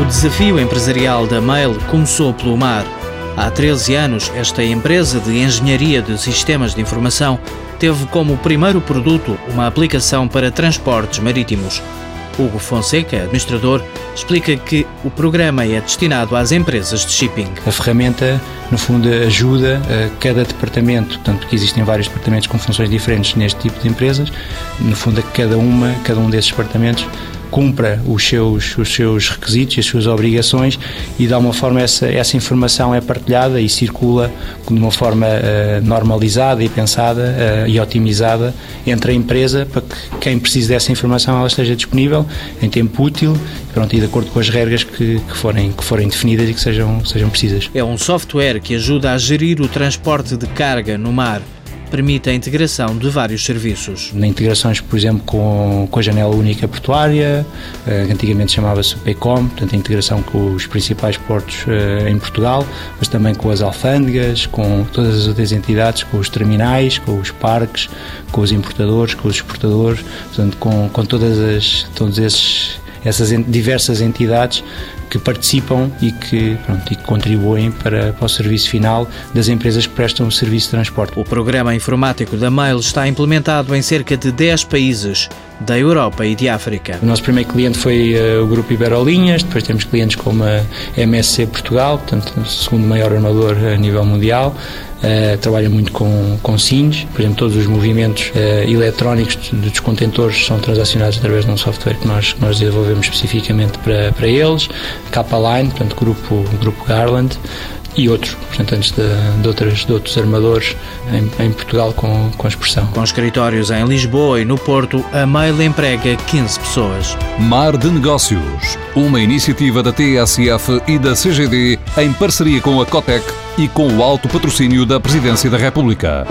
O desafio empresarial da Mail começou pelo mar. Há 13 anos, esta empresa de engenharia de sistemas de informação teve como primeiro produto uma aplicação para transportes marítimos. Hugo Fonseca, administrador, explica que o programa é destinado às empresas de shipping. A ferramenta, no fundo, ajuda a cada departamento, tanto que existem vários departamentos com funções diferentes neste tipo de empresas, no fundo, a cada uma, cada um desses departamentos cumpra os seus, os seus requisitos e as suas obrigações e de alguma forma essa, essa informação é partilhada e circula de uma forma uh, normalizada e pensada uh, e otimizada entre a empresa para que quem precise dessa informação ela esteja disponível em tempo útil pronto, e de acordo com as regras que, que, forem, que forem definidas e que sejam, sejam precisas. É um software que ajuda a gerir o transporte de carga no mar permite a integração de vários serviços. Na integrações, por exemplo, com, com a janela única portuária, eh, que antigamente chamava-se PECOM, portanto a integração com os principais portos eh, em Portugal, mas também com as alfândegas, com todas as outras entidades, com os terminais, com os parques, com os importadores, com os exportadores, portanto com, com todas as, todos esses essas diversas entidades que participam e que, pronto, e que contribuem para, para o serviço final das empresas que prestam o serviço de transporte. O programa informático da Mail está implementado em cerca de 10 países da Europa e de África. O nosso primeiro cliente foi uh, o Grupo Iberolinhas, depois temos clientes como a MSC Portugal, portanto, o segundo maior armador a nível mundial. Uh, trabalha muito com, com SINs, por exemplo, todos os movimentos uh, eletrónicos dos contentores são transacionados através de um software que nós, que nós desenvolvemos especificamente para, para eles. K-Line, portanto, grupo, grupo Garland e outros representantes de, de, outras, de outros armadores em, em, Portugal com, com expressão. Com escritórios em Lisboa e no Porto, a Mail emprega 15 pessoas. Mar de Negócios, uma iniciativa da TSF e da CGD em parceria com a Cotec e com o alto patrocínio da Presidência da República.